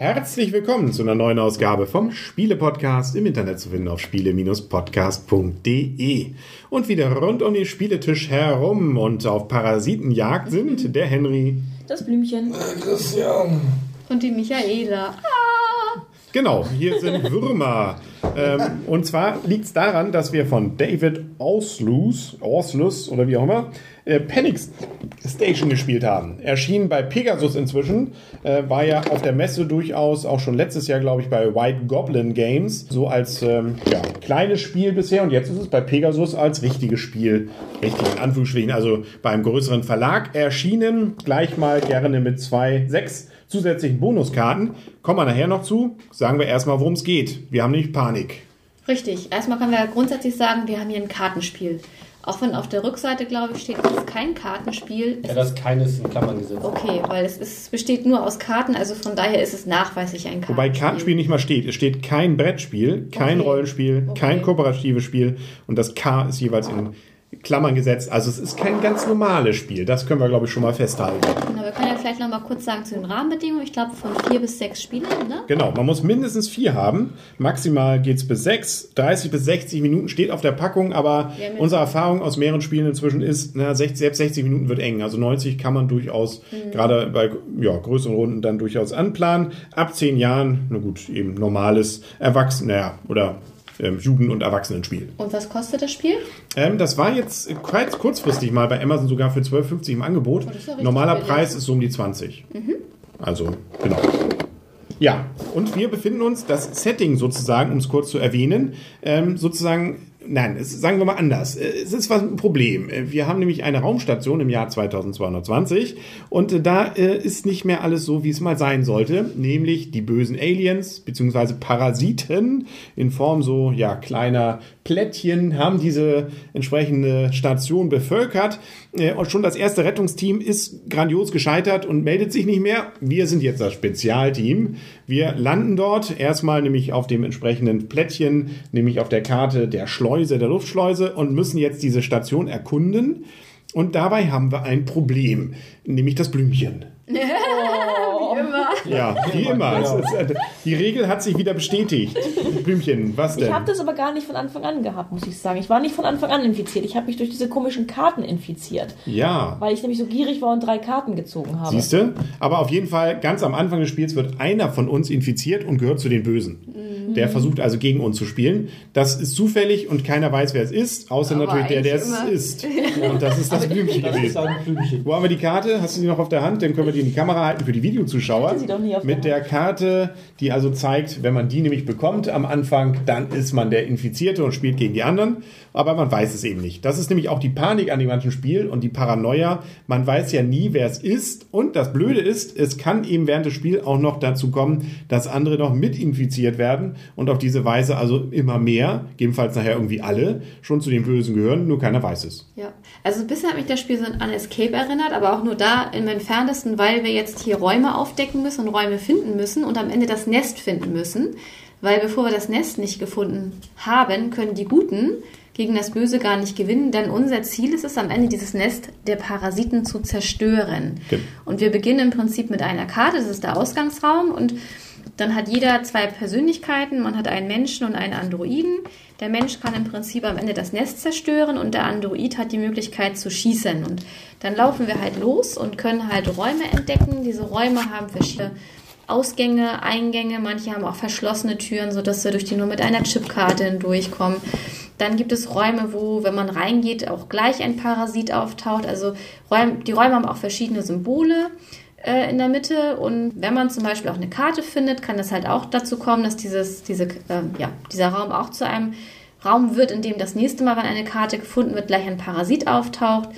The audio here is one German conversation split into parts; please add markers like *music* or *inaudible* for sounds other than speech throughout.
Herzlich willkommen zu einer neuen Ausgabe vom Spiele-Podcast im Internet zu finden auf spiele-podcast.de. Und wieder rund um den Spieletisch herum und auf Parasitenjagd sind der Henry, Das Blümchen. Christian. Und die Michaela. Genau, hier sind Würmer. Ähm, und zwar liegt es daran, dass wir von David Auslus, Auslus oder wie auch immer, äh, Panic Station gespielt haben. Erschien bei Pegasus inzwischen, äh, war ja auf der Messe durchaus auch schon letztes Jahr, glaube ich, bei White Goblin Games, so als ähm, ja, kleines Spiel bisher und jetzt ist es bei Pegasus als richtiges Spiel, richtig in Anführungsstrichen, also beim größeren Verlag erschienen, gleich mal gerne mit zwei, sechs zusätzlichen Bonuskarten. Kommen wir nachher noch zu. Sagen wir erstmal, worum es geht. Wir haben nämlich Panik. Richtig. Erstmal können wir grundsätzlich sagen, wir haben hier ein Kartenspiel. Auch wenn auf der Rückseite, glaube ich, steht, es ist kein Kartenspiel. Ja, das keines in Klammern gesetzt. okay, weil es ist, besteht nur aus Karten, also von daher ist es nachweislich ein Kartenspiel. Wobei Kartenspiel nicht mal steht. Es steht kein Brettspiel, kein Okay. Rollenspiel, Okay. kein kooperatives Spiel und das K ist jeweils in Klammern gesetzt. Also es ist kein ganz normales Spiel. Das können wir, glaube ich, schon mal festhalten. Na, wir können vielleicht noch mal kurz sagen zu den Rahmenbedingungen. Ich glaube, von vier bis sechs Spielern, ne? Genau, man muss mindestens vier haben. Maximal geht's bis sechs. 30 bis 60 Minuten steht auf der Packung, aber unsere Erfahrung aus mehreren Spielen inzwischen ist, na, 60, selbst 60 Minuten wird eng. Also 90 kann man durchaus, Mhm. gerade bei ja, größeren Runden, dann durchaus anplanen. Ab 10 Jahren, na gut, eben normales Erwachsenen, naja, oder ähm, Jugend- und Erwachsenenspiel. Und was kostet das Spiel? Ähm, das war jetzt kurz, kurzfristig mal bei Amazon sogar für 12,50 im Angebot. Oh, Normaler billig. Mhm. Preis ist so um die 20. Also, genau. Ja, und wir befinden uns, das Setting sozusagen, um es kurz zu erwähnen, ähm, sozusagen, nein, sagen wir mal anders. Äh, Es ist was ein Problem. Äh, Wir haben nämlich eine Raumstation im Jahr 2220 und äh, da ist nicht mehr alles so, wie es mal sein sollte, nämlich die bösen Aliens beziehungsweise Parasiten in Form so ja kleiner Plättchen haben diese entsprechende Station bevölkert. Und schon das erste Rettungsteam ist grandios gescheitert und meldet sich nicht mehr. Wir sind jetzt das Spezialteam. Wir landen dort erstmal nämlich auf dem entsprechenden Plättchen, nämlich auf der Karte der Schleuse, der Luftschleuse und müssen jetzt diese Station erkunden. Und dabei haben wir ein Problem, nämlich das Blümchen. Wie immer. Ja, wie immer. Es ist, äh, die Regel hat sich wieder bestätigt. Blümchen, was denn? Ich habe das aber gar nicht von Anfang an gehabt, muss ich sagen. Ich war nicht von Anfang an infiziert. Ich habe mich durch diese komischen Karten infiziert, ja. weil ich nämlich so gierig war und drei Karten gezogen habe. Siehst du? Aber auf jeden Fall, ganz am Anfang des Spiels wird einer von uns infiziert und gehört zu den Bösen. Der versucht also gegen uns zu spielen. Das ist zufällig und keiner weiß, wer es ist, außer Aber natürlich der, der es ist. Und das ist das Blümchen gewesen. Wo haben wir die Karte? Hast du die noch auf der Hand? Dann können wir die in die Kamera halten für die Videozuschauer. Ich hatte sie doch nie auf Mit der Karte, die also zeigt, wenn man die nämlich bekommt am Anfang, dann ist man der Infizierte und spielt gegen die anderen. Aber man weiß es eben nicht. Das ist nämlich auch die Panik an dem ganzen Spiel und die Paranoia. Man weiß ja nie, wer es ist. Und das Blöde ist, es kann eben während des Spiels auch noch dazu kommen, dass andere noch mit infiziert werden und auf diese Weise also immer mehr, gegebenenfalls nachher irgendwie alle, schon zu den Bösen gehören, nur keiner weiß es. Ja, also bisher hat mich das Spiel so an Escape erinnert, aber auch nur da im entferntesten, weil wir jetzt hier Räume aufdecken müssen und Räume finden müssen und am Ende das Nest finden müssen. Weil bevor wir das Nest nicht gefunden haben, können die Guten gegen das Böse gar nicht gewinnen, denn unser Ziel ist es am Ende, dieses Nest der Parasiten zu zerstören. Genau. Und wir beginnen im Prinzip mit einer Karte, das ist der Ausgangsraum und dann hat jeder zwei Persönlichkeiten. Man hat einen Menschen und einen Androiden. Der Mensch kann im Prinzip am Ende das Nest zerstören und der Android hat die Möglichkeit zu schießen. Und dann laufen wir halt los und können halt Räume entdecken. Diese Räume haben verschiedene Ausgänge, Eingänge. Manche haben auch verschlossene Türen, sodass wir durch die nur mit einer Chipkarte hindurchkommen. Dann gibt es Räume, wo, wenn man reingeht, auch gleich ein Parasit auftaucht. Also die Räume haben auch verschiedene Symbole äh, in der Mitte. Und wenn man zum Beispiel auch eine Karte findet, kann es halt auch dazu kommen, dass dieses, diese, äh, ja, dieser Raum auch zu einem Raum wird, in dem das nächste Mal, wenn eine Karte gefunden wird, gleich ein Parasit auftaucht.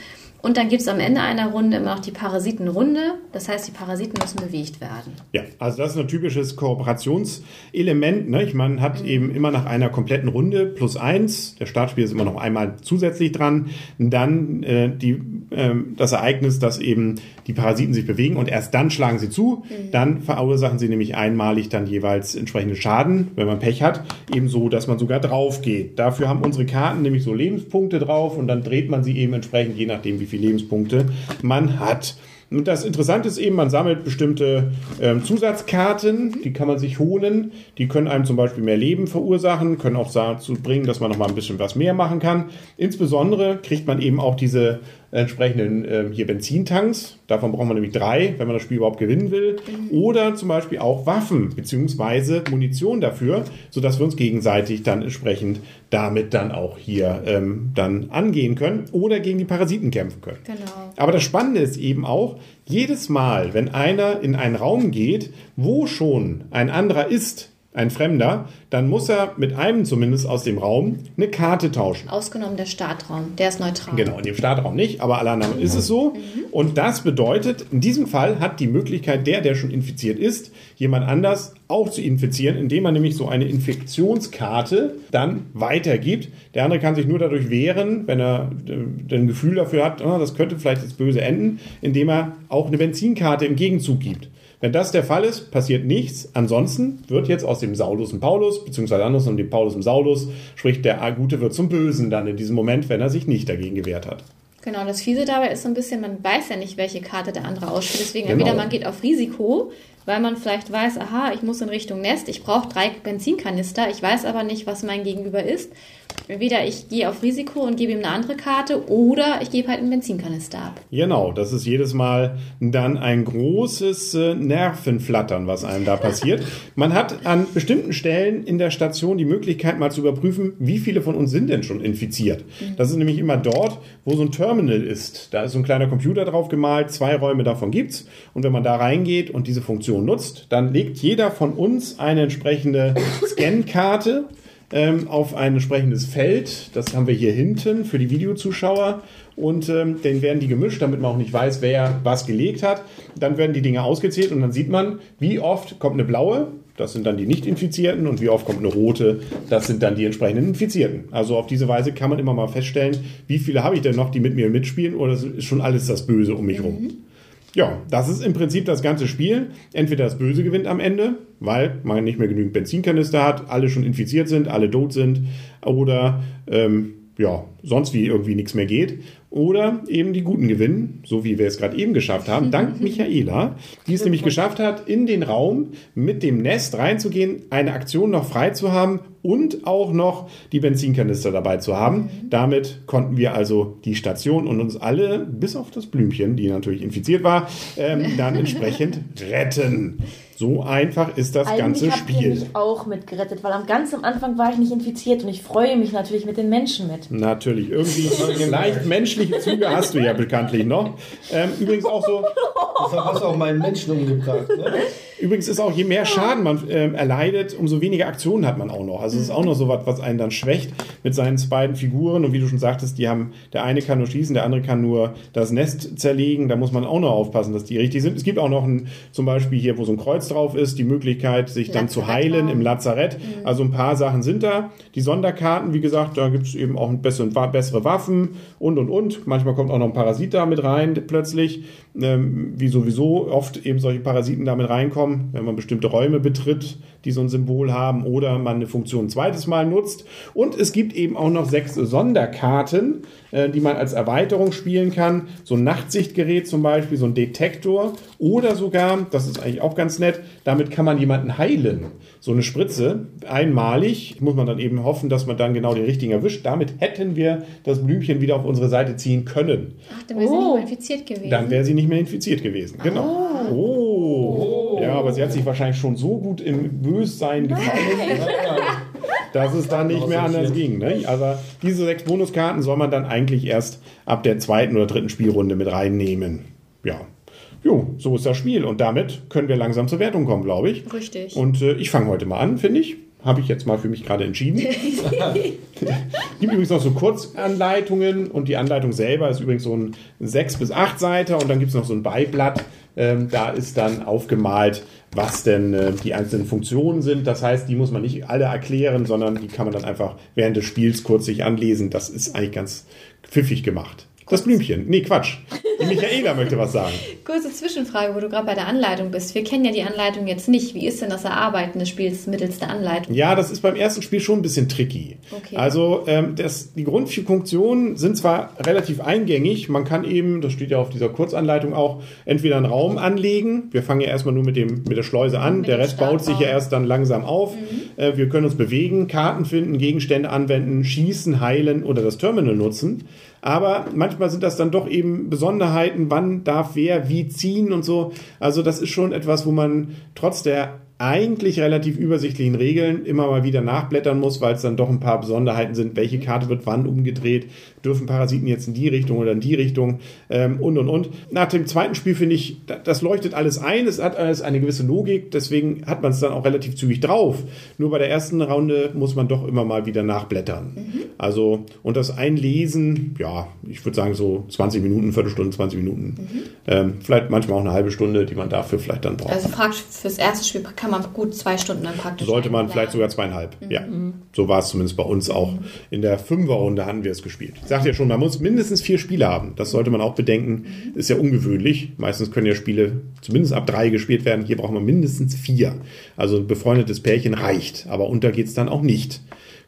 Und dann gibt es am Ende einer Runde immer noch die Parasitenrunde. Das heißt, die Parasiten müssen bewegt werden. Ja, also das ist ein typisches Kooperationselement. Ne? Ich meine, hat eben immer nach einer kompletten Runde plus eins, der Startspiel ist immer noch einmal zusätzlich dran, dann äh, die ähm, das Ereignis, dass eben die Parasiten sich bewegen und erst dann schlagen sie zu. Dann verursachen sie nämlich einmalig dann jeweils entsprechende Schaden, wenn man Pech hat, ebenso, dass man sogar drauf geht. Dafür haben unsere Karten nämlich so Lebenspunkte drauf und dann dreht man sie eben entsprechend, je nachdem, wie viele Lebenspunkte man hat. Und das Interessante ist eben, man sammelt bestimmte ähm, Zusatzkarten, die kann man sich holen. Die können einem zum Beispiel mehr Leben verursachen, können auch dazu bringen, dass man noch mal ein bisschen was mehr machen kann. Insbesondere kriegt man eben auch diese entsprechenden ähm, hier Benzintanks. Davon braucht man nämlich drei, wenn man das Spiel überhaupt gewinnen will. Oder zum Beispiel auch Waffen beziehungsweise Munition dafür, sodass wir uns gegenseitig dann entsprechend damit dann auch hier ähm, dann angehen können oder gegen die Parasiten kämpfen können. Genau. Aber das Spannende ist eben auch, jedes Mal, wenn einer in einen Raum geht, wo schon ein anderer ist, ein Fremder, dann muss er mit einem zumindest aus dem Raum eine Karte tauschen. Ausgenommen der Startraum, der ist neutral. Genau, in dem Startraum nicht, aber alle anderen ist es so. Und das bedeutet, in diesem Fall hat die Möglichkeit der, der schon infiziert ist, jemand anders auch zu infizieren, indem man nämlich so eine Infektionskarte dann weitergibt. Der andere kann sich nur dadurch wehren, wenn er äh, ein Gefühl dafür hat, oh, das könnte vielleicht jetzt böse enden, indem er auch eine Benzinkarte im Gegenzug gibt. Wenn das der Fall ist, passiert nichts. Ansonsten wird jetzt aus dem Saulus ein Paulus, beziehungsweise anders und dem Paulus ein Saulus, sprich der Gute wird zum Bösen dann in diesem Moment, wenn er sich nicht dagegen gewehrt hat. Genau, das Fiese dabei ist so ein bisschen, man weiß ja nicht, welche Karte der andere ausspielt. Deswegen Genau. entweder man geht auf Risiko, weil man vielleicht weiß, aha, ich muss in Richtung Nest, ich brauche drei Benzinkanister, ich weiß aber nicht, was mein Gegenüber ist. Entweder ich gehe auf Risiko und gebe ihm eine andere Karte oder ich gebe halt einen Benzinkanister ab. Genau, das ist jedes Mal dann ein großes äh, Nervenflattern, was einem da passiert. *laughs* Man hat an bestimmten Stellen in der Station die Möglichkeit, mal zu überprüfen, wie viele von uns sind denn schon infiziert. Das ist nämlich immer dort, wo so ein Terminal ist. Da ist so ein kleiner Computer drauf gemalt, zwei Räume davon gibt's. Und wenn man da reingeht und diese Funktion nutzt, dann legt jeder von uns eine entsprechende Scankarte ähm, auf ein entsprechendes Feld. Das haben wir hier hinten für die Videozuschauer. Und ähm, dann werden die gemischt, damit man auch nicht weiß, wer was gelegt hat. Dann werden die Dinge ausgezählt und dann sieht man, wie oft kommt eine blaue. Das sind dann die Nicht-Infizierten und wie oft kommt eine rote. Das sind dann die entsprechenden Infizierten. Also auf diese Weise kann man immer mal feststellen, wie viele habe ich denn noch, die mit mir mitspielen oder ist schon alles das Böse um mich rum. Ja, das ist im Prinzip das ganze Spiel. Entweder das Böse gewinnt am Ende, weil man nicht mehr genügend Benzinkanister hat, alle schon infiziert sind, alle tot sind, oder ähm, ja, sonst wie irgendwie nichts mehr geht. Oder eben die Guten gewinnen, so wie wir es gerade eben geschafft haben, *laughs* dank Michaela, die es nämlich geschafft hat, in den Raum mit dem Nest reinzugehen, eine Aktion noch frei zu haben und auch noch die Benzinkanister dabei zu haben. Damit konnten wir also die Station und uns alle, bis auf das Blümchen, die natürlich infiziert war, ähm, *laughs* dann entsprechend retten. So einfach ist das ganze Eigentlich ihr Spiel. mich auch mitgerettet, weil am ganz am Anfang war ich nicht infiziert und ich freue mich natürlich mit den Menschen mit. Natürlich, irgendwie *laughs* leicht menschliche Züge hast du ja bekanntlich noch. Ähm, übrigens auch so, Deshalb hast du auch meinen Menschen umgebracht. Ne? Übrigens ist auch, je mehr Schaden man ähm, erleidet, umso weniger Aktionen hat man auch noch. Also es ist auch noch so was, was einen dann schwächt mit seinen beiden Figuren. Und wie du schon sagtest, die haben, der eine kann nur schießen, der andere kann nur das Nest zerlegen. Da muss man auch noch aufpassen, dass die richtig sind. Es gibt auch noch ein, zum Beispiel hier, wo so ein Kreuz drauf ist, die Möglichkeit, sich dann zu heilen im Lazarett. Also ein paar Sachen sind da. Die Sonderkarten, wie gesagt, da gibt es eben auch bessere Waffen und und und. Manchmal kommt auch noch ein Parasit da mit rein plötzlich, ähm, wie sowieso oft eben solche Parasiten damit reinkommen, wenn man bestimmte Räume betritt, die so ein Symbol haben oder man eine Funktion ein zweites Mal nutzt. Und es gibt eben auch noch sechs Sonderkarten, äh, die man als Erweiterung spielen kann. So ein Nachtsichtgerät zum Beispiel, so ein Detektor oder sogar, das ist eigentlich auch ganz nett, damit kann man jemanden heilen. So eine Spritze, einmalig, muss man dann eben hoffen, dass man dann genau den richtigen erwischt. Damit hätten wir das Blümchen wieder auf unsere Seite ziehen können. Ach, dann wäre sie Oh. nicht mehr infiziert gewesen. Dann wäre sie nicht mehr infiziert gewesen. Genau. Oh. Ja, aber sie hat sich wahrscheinlich schon so gut im Bössein gefallen, dass es dann nicht mehr anders ging. Ne? Aber diese sechs Bonuskarten soll man dann eigentlich erst ab der zweiten oder dritten Spielrunde mit reinnehmen. Ja. Jo, so ist das Spiel. Und damit können wir langsam zur Wertung kommen, glaube ich. Richtig. Und äh, ich fange heute mal an, finde ich. Habe ich jetzt mal für mich gerade entschieden. *laughs* *laughs* gibt übrigens noch so Kurzanleitungen und die Anleitung selber ist übrigens so ein 6 bis 8 Seiter und dann gibt es noch so ein Beiblatt. Ähm, da ist dann aufgemalt, was denn äh, die einzelnen Funktionen sind. Das heißt, die muss man nicht alle erklären, sondern die kann man dann einfach während des Spiels kurz sich anlesen. Das ist eigentlich ganz pfiffig gemacht. Das Blümchen. Nee, Quatsch. Die Michaela möchte was sagen. *laughs* Kurze Zwischenfrage, wo du gerade bei der Anleitung bist. Wir kennen ja die Anleitung jetzt nicht. Wie ist denn das Erarbeiten des Spiels mittels der Anleitung? Ja, das ist beim ersten Spiel schon ein bisschen tricky. Okay. Also ähm, das, die Grundfunktionen sind zwar relativ eingängig, man kann eben, das steht ja auf dieser Kurzanleitung auch, entweder einen Raum anlegen. Wir fangen ja erstmal nur mit, dem, mit der Schleuse an, Mit der Rest baut sich ja erst dann langsam auf. Äh, wir können uns bewegen, Karten finden, Gegenstände anwenden, schießen, heilen oder das Terminal nutzen. Aber manchmal sind das dann doch eben Besonderheiten, wann darf wer wie ziehen und so. Also das ist schon etwas, wo man trotz der eigentlich relativ übersichtlichen Regeln immer mal wieder nachblättern muss, weil es dann doch ein paar Besonderheiten sind. Welche Karte wird wann umgedreht? Dürfen Parasiten jetzt in die Richtung oder in die Richtung? Ähm, und, und, und. Nach dem zweiten Spiel finde ich, da- das leuchtet alles ein. Es hat alles eine gewisse Logik. Deswegen hat man es dann auch relativ zügig drauf. Nur bei der ersten Runde muss man doch immer mal wieder nachblättern. Also, und das Einlesen, ja, ich würde sagen so 20 Minuten, Viertelstunde, 20 Minuten. Ähm, vielleicht manchmal auch eine halbe Stunde, die man dafür vielleicht dann braucht. Also praktisch fürs erste Spiel kann man gut zwei Stunden dann praktisch. Sollte man vielleicht sogar zweieinhalb. Ja, so war es zumindest bei uns auch. In der Fünferrunde hatten wir es gespielt. Ich sagte ja schon, man muss mindestens vier Spiele haben. Das sollte man auch bedenken. Ist ja ungewöhnlich. Meistens können ja Spiele zumindest ab drei gespielt werden. Hier braucht man mindestens vier. Also ein befreundetes Pärchen reicht. Aber unter geht's dann auch nicht.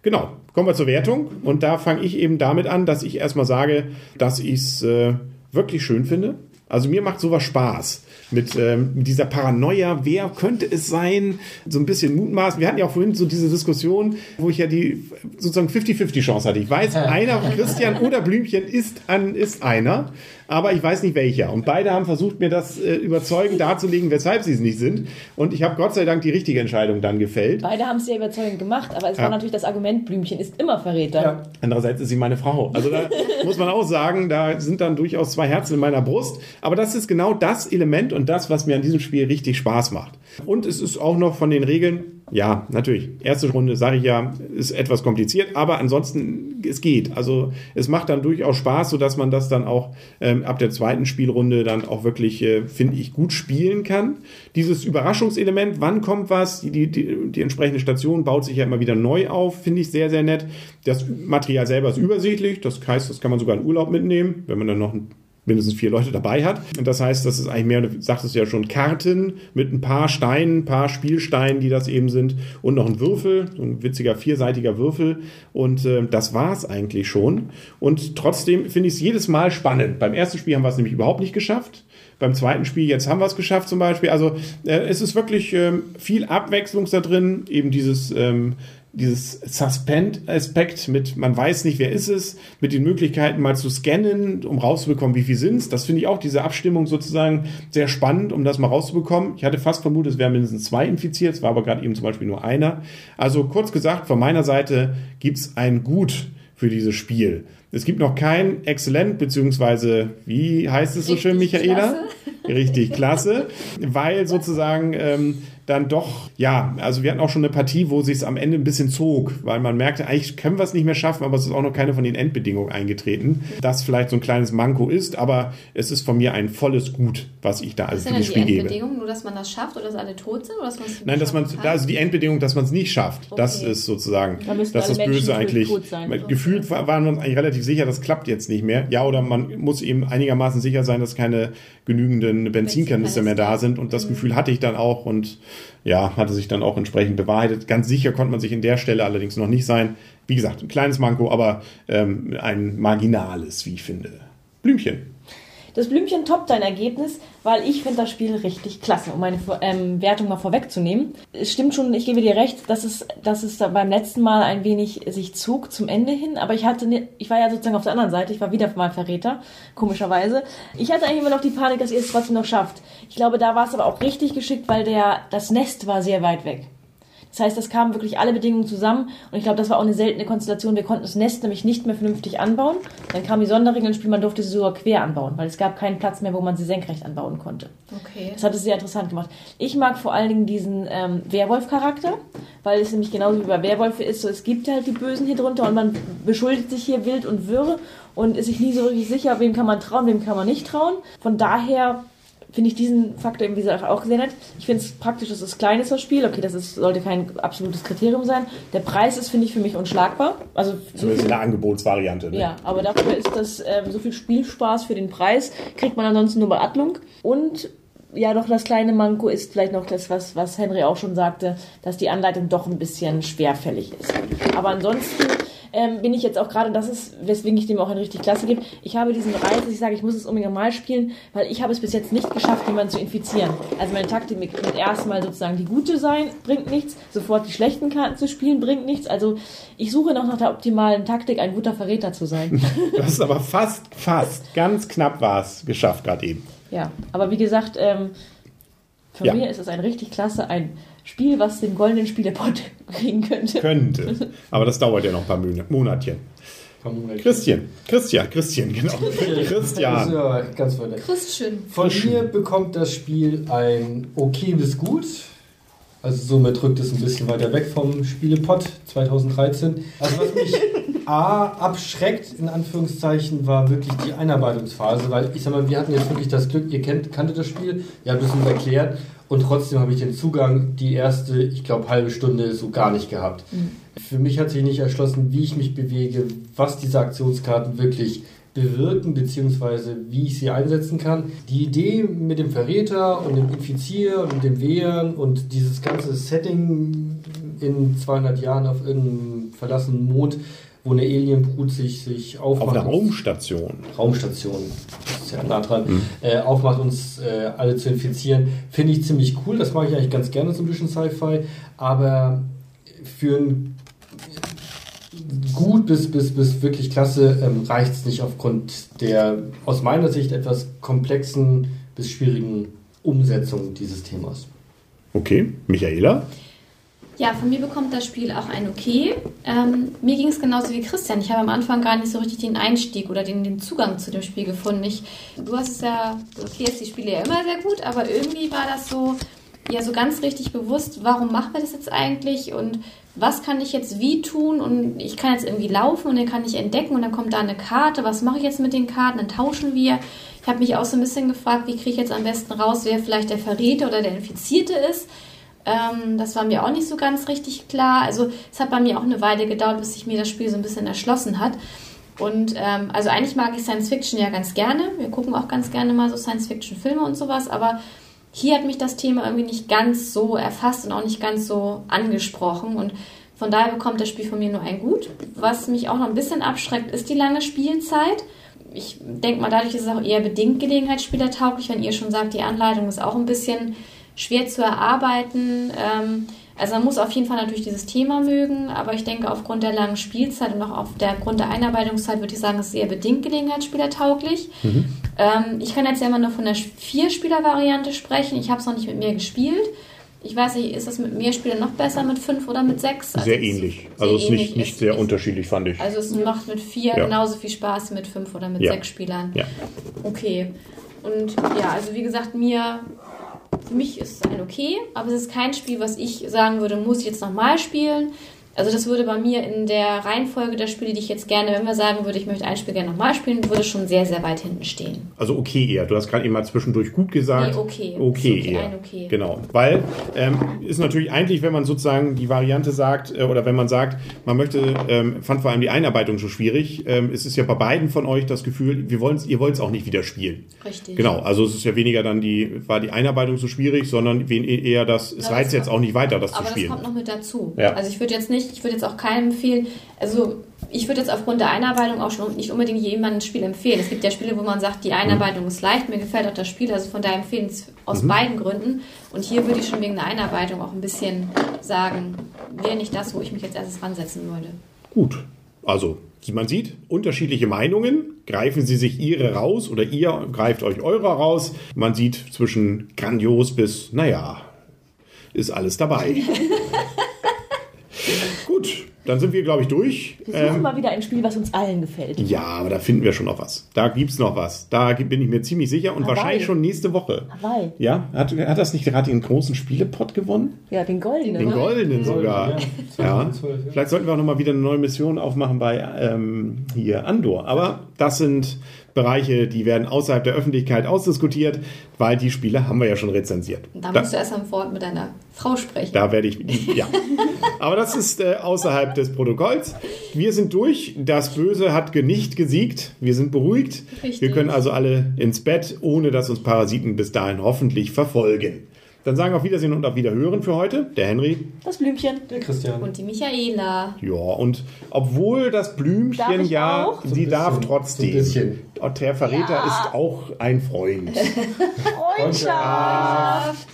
Genau, kommen wir zur Wertung. Und da fange ich eben damit an, dass ich erstmal sage, dass ich es äh, wirklich schön finde. Also mir macht sowas Spaß. Mit, ähm, mit dieser Paranoia, wer könnte es sein? So ein bisschen Mutmaßen. Wir hatten ja auch vorhin so diese Diskussion, wo ich ja die sozusagen 50-50 Chance hatte. Ich weiß, einer, Christian oder Blümchen ist, an, ist einer, aber ich weiß nicht welcher. Und beide haben versucht, mir das äh, überzeugend darzulegen, weshalb sie es nicht sind. Und ich habe Gott sei Dank die richtige Entscheidung dann gefällt. Beide haben es sehr überzeugend gemacht, aber es Ja. war natürlich das Argument, Blümchen ist immer Verräter. Ja. Andererseits ist sie meine Frau. Also da *laughs* muss man auch sagen, da sind dann durchaus zwei Herzen in meiner Brust. Aber das ist genau das Element und das, was mir an diesem Spiel richtig Spaß macht. Und es ist auch noch von den Regeln, ja, natürlich. Erste Runde, sage ich ja, ist etwas kompliziert, aber ansonsten, es geht. Also es macht dann durchaus Spaß, sodass man das dann auch ähm, ab der zweiten Spielrunde dann auch wirklich, äh, finde ich, gut spielen kann. Dieses Überraschungselement, wann kommt was, die, die, die, entsprechende Station baut sich ja immer wieder neu auf, finde ich sehr, sehr nett. Das Material selber ist übersichtlich, das heißt, das kann man sogar in Urlaub mitnehmen, wenn man dann noch ein mindestens vier Leute dabei hat. Und das heißt, das ist eigentlich mehr, du sagtest ja schon, Karten mit ein paar Steinen, ein paar Spielsteinen, die das eben sind und noch ein Würfel, so ein witziger vierseitiger Würfel. Und äh, das war's eigentlich schon. Und trotzdem finde ich es jedes Mal spannend. Beim ersten Spiel haben wir es nämlich überhaupt nicht geschafft. Beim zweiten Spiel, jetzt haben wir es geschafft zum Beispiel. Also äh, es ist wirklich ähm, viel Abwechslung da drin. Eben dieses, ähm, dieses Suspend-Aspekt mit, man weiß nicht, wer ist es, mit den Möglichkeiten mal zu scannen, um rauszubekommen, wie viel sind es. Das finde ich auch, diese Abstimmung sozusagen sehr spannend, um das mal rauszubekommen. Ich hatte fast vermutet, es wären mindestens zwei infiziert, es war aber gerade eben zum Beispiel nur einer. Also kurz gesagt, von meiner Seite gibt es ein Gut für dieses Spiel. Es gibt noch kein Exzellent, beziehungsweise, wie heißt es so schön, Michaela? Richtig klasse, weil sozusagen ähm, dann doch, ja, also wir hatten auch schon eine Partie, wo sich es am Ende ein bisschen zog, weil man merkte, eigentlich können wir es nicht mehr schaffen, aber es ist auch noch keine von den Endbedingungen eingetreten, das vielleicht so ein kleines Manko ist, aber es ist von mir ein volles Gut, was ich da also ist für denn das die Spiel gebe. Endbedingung? Nur, dass man das schafft oder dass alle tot sind? Oder dass man es Nein, dass man, also die Endbedingung, dass man es nicht schafft. Das Okay. ist sozusagen, Da dass das Menschen Böse eigentlich, gefühlt war- waren wir uns eigentlich relativ sicher, das klappt jetzt nicht mehr. Ja, oder man muss eben einigermaßen sicher sein, dass keine genügenden Benzinkanister mehr da sind. Und das Gefühl hatte ich dann auch und ja, hatte sich dann auch entsprechend bewahrheitet. Ganz sicher konnte man sich in der Stelle allerdings noch nicht sein. Wie gesagt, ein kleines Manko, aber ähm, ein marginales, wie ich finde. Blümchen. Das Blümchen toppt dein Ergebnis, weil ich finde das Spiel richtig klasse, um meine ähm, Wertung mal vorwegzunehmen. Es stimmt schon, ich gebe dir recht, dass es, dass es da beim letzten Mal ein wenig sich zog zum Ende hin, aber ich hatte, ne, ich war ja sozusagen auf der anderen Seite, ich war wieder mal Verräter, komischerweise. Ich hatte eigentlich immer noch die Panik, dass ihr es trotzdem noch schafft. Ich glaube, da war es aber auch richtig geschickt, weil der, das Nest war sehr weit weg. Das heißt, das kamen wirklich alle Bedingungen zusammen und ich glaube, das war auch eine seltene Konstellation. Wir konnten das Nest nämlich nicht mehr vernünftig anbauen. Dann kamen die Sonderregeln ins Spiel, man durfte sie sogar quer anbauen, weil es gab keinen Platz mehr, wo man sie senkrecht anbauen konnte. Okay. Das hat es sehr interessant gemacht. Ich mag vor allen Dingen diesen ähm, Werwolf-Charakter, weil es nämlich genauso wie bei Werwölfe ist, so es gibt halt die Bösen hier drunter und man beschuldigt sich hier wild und wirr und ist sich nie so richtig sicher, wem kann man trauen, wem kann man nicht trauen. Von daher finde ich diesen Faktor eben, wie gesagt, auch sehr nett. Ich finde es praktisch, dass es klein ist, das Spiel. Okay, das ist, sollte kein absolutes Kriterium sein. Der Preis ist, finde ich, für mich unschlagbar. Also, so Zumindest in der Angebotsvariante. Ne? ja, aber dafür ist das ähm, so viel Spielspaß für den Preis, kriegt man ansonsten nur bei Adlung. Und ja, doch das kleine Manko ist vielleicht noch das, was, was Henry auch schon sagte, dass die Anleitung doch ein bisschen schwerfällig ist. Aber ansonsten ähm, bin ich jetzt auch gerade, das ist, weswegen ich dem auch eine richtig Klasse gebe. Ich habe diesen Reiz, dass ich sage, ich muss es unbedingt mal spielen, weil ich habe es bis jetzt nicht geschafft, jemanden zu infizieren. Also meine Taktik mit, mit erstmal sozusagen die gute sein, bringt nichts, sofort die schlechten Karten zu spielen, bringt nichts. Also ich suche noch nach der optimalen Taktik, ein guter Verräter zu sein. *laughs* Du hast aber fast, fast, ganz knapp war es geschafft gerade eben. Ja, aber wie gesagt, ähm, für Ja. mir ist es ein richtig klasse, ein Spiel, was den goldenen Spielerpot *laughs* kriegen könnte. Könnte. Aber das dauert ja noch ein paar Mon- Monatchen. Christian. Christian, Christian, genau. Christian. ja ganz weit weg. Christchen. Von mir bekommt das Spiel ein okay bis gut. Also somit rückt es ein bisschen weiter weg vom Spielepot 2013. Also was mich *laughs* A abschreckt, in Anführungszeichen, war wirklich die Einarbeitungsphase, weil ich sag mal, wir hatten jetzt wirklich das Glück, ihr kennt, kanntet das Spiel, ihr habt es uns erklärt und trotzdem habe ich den Zugang die erste, ich glaube, halbe Stunde so gar nicht gehabt. Für mich hat sich nicht erschlossen, wie ich mich bewege, was diese Aktionskarten wirklich bewirken, beziehungsweise wie ich sie einsetzen kann. Die Idee mit dem Verräter und dem Infizier und dem Wehren und dieses ganze Setting in 200 Jahren auf irgendeinem verlassenen Mond, wo eine Alienbrut sich, sich aufmacht. Auf einer Raumstation. Raumstation, das ist ja nah dran, äh, aufmacht, uns äh, alle zu infizieren, finde ich ziemlich cool. Das mache ich eigentlich ganz gerne, so ein bisschen Sci-Fi. Aber für ein gut bis, bis, bis wirklich klasse ähm, reicht es nicht aufgrund der aus meiner Sicht etwas komplexen bis schwierigen Umsetzung dieses Themas. Okay, Michaela. Ja, von mir bekommt das Spiel auch ein Okay. Ähm, mir ging es genauso wie Christian. Ich habe am Anfang gar nicht so richtig den Einstieg oder den, den Zugang zu dem Spiel gefunden. Ich, du hast ja, du erklärst die Spiele ja immer sehr gut, aber irgendwie war das so, ja, so ganz richtig bewusst, warum machen wir das jetzt eigentlich und was kann ich jetzt wie tun und ich kann jetzt irgendwie laufen und dann kann ich entdecken und dann kommt da eine Karte, was mache ich jetzt mit den Karten, dann tauschen wir. Ich habe mich auch so ein bisschen gefragt, wie kriege ich jetzt am besten raus, wer vielleicht der Verräter oder der Infizierte ist. Ähm, das war mir auch nicht so ganz richtig klar. Also es hat bei mir auch eine Weile gedauert, bis sich mir das Spiel so ein bisschen erschlossen hat. Und ähm, also eigentlich mag ich Science Fiction ja ganz gerne. Wir gucken auch ganz gerne mal so Science Fiction Filme und sowas, aber hier hat mich das Thema irgendwie nicht ganz so erfasst und auch nicht ganz so angesprochen. Und von daher bekommt das Spiel von mir nur ein Gut. Was mich auch noch ein bisschen abschreckt, ist die lange Spielzeit. Ich denke mal, dadurch ist es auch eher bedingt gelegenheitsspielertauglich, wenn ihr schon sagt, die Anleitung ist auch ein bisschen schwer zu erarbeiten. Ähm, also man muss auf jeden Fall natürlich dieses Thema mögen, aber ich denke, aufgrund der langen Spielzeit und auch aufgrund der Einarbeitungszeit würde ich sagen, es ist eher bedingt gelegenheitsspielertauglich. Ähm, ich kann jetzt ja immer nur von der Vier-Spieler-Variante sprechen. Ich habe es noch nicht mit mir gespielt. Ich weiß nicht, ist das mit mehr Spielern noch besser, mit fünf oder mit sechs? Also Sehr ähnlich. sehr Also es ist nicht, nicht sehr es- unterschiedlich, fand ich. Also es macht mit vier Ja. genauso viel Spaß wie mit fünf oder mit Ja. sechs Spielern. Ja. Okay. Und ja, also wie gesagt, mir, für mich ist es ein okay, aber es ist kein Spiel, was ich sagen würde, muss ich jetzt nochmal spielen. Also das würde bei mir in der Reihenfolge der Spiele, die ich jetzt gerne, wenn wir sagen würde, ich möchte ein Spiel gerne nochmal spielen, würde schon sehr, sehr weit hinten stehen. Also okay eher. Du hast gerade eben mal zwischendurch gut gesagt. Nee, okay. Okay, okay, eher. okay. Genau. Weil ähm, ist natürlich eigentlich, wenn man sozusagen die Variante sagt, äh, oder wenn man sagt, man möchte, ähm, fand vor allem die Einarbeitung so schwierig, ähm, es ist ja bei beiden von euch das Gefühl, wir wollen's, ihr wollt es auch nicht wieder spielen. Richtig. Genau, also es ist ja weniger dann die, war die Einarbeitung so schwierig, sondern wen- eher das, es reizt jetzt auch nicht weiter, das zu Aber das spielen. kommt noch mit dazu. Ja. Also ich würde jetzt nicht, ich würde jetzt auch keinem empfehlen, also ich würde jetzt aufgrund der Einarbeitung auch schon nicht unbedingt jemandem ein Spiel empfehlen. Es gibt ja Spiele, wo man sagt, die Einarbeitung ist leicht, mir gefällt auch das Spiel, also von daher empfehlen es aus beiden Gründen. Und hier würde ich schon wegen der Einarbeitung auch ein bisschen sagen, wäre nicht das, wo ich mich jetzt erstes ransetzen würde. Gut. Also, wie man sieht, unterschiedliche Meinungen. Greifen Sie sich Ihre raus oder ihr greift euch eure raus. Man sieht zwischen grandios bis, naja, ist alles dabei. *laughs* Gut, dann sind wir, glaube ich, durch. Wir suchen Ähm, mal wieder ein Spiel, was uns allen gefällt. ja, aber da finden wir schon noch was. Da gibt's noch was. Da bin ich mir ziemlich sicher und Hawaii. wahrscheinlich schon nächste Woche. Hawaii. Ja, hat, hat das nicht gerade den großen Spielepot gewonnen? Ja, den goldenen. Den goldenen sogar. ja. Ja. 2012, ja. Vielleicht sollten wir auch noch mal wieder eine neue Mission aufmachen bei ähm, hier Andor. Aber das sind Bereiche, die werden außerhalb der Öffentlichkeit ausdiskutiert, weil die Spiele haben wir ja schon rezensiert. Da musst du erst am Wort mit deiner Frau sprechen. Da werde ich, ja. Aber das ist äh, außerhalb des Protokolls. Wir sind durch. Das Böse hat nicht gesiegt. Wir sind beruhigt. Richtig. Wir können also alle ins Bett, ohne dass uns Parasiten bis dahin hoffentlich verfolgen. Dann sagen wir auf Wiedersehen und auf Wiederhören für heute. Der Henry. Das Blümchen. Der Christian. Und die Michaela. Ja, und obwohl das Blümchen ja, auch? sie So darf trotzdem. so ein bisschen. Und der Verräter Ja. ist auch ein Freund. *laughs* Freundschaft.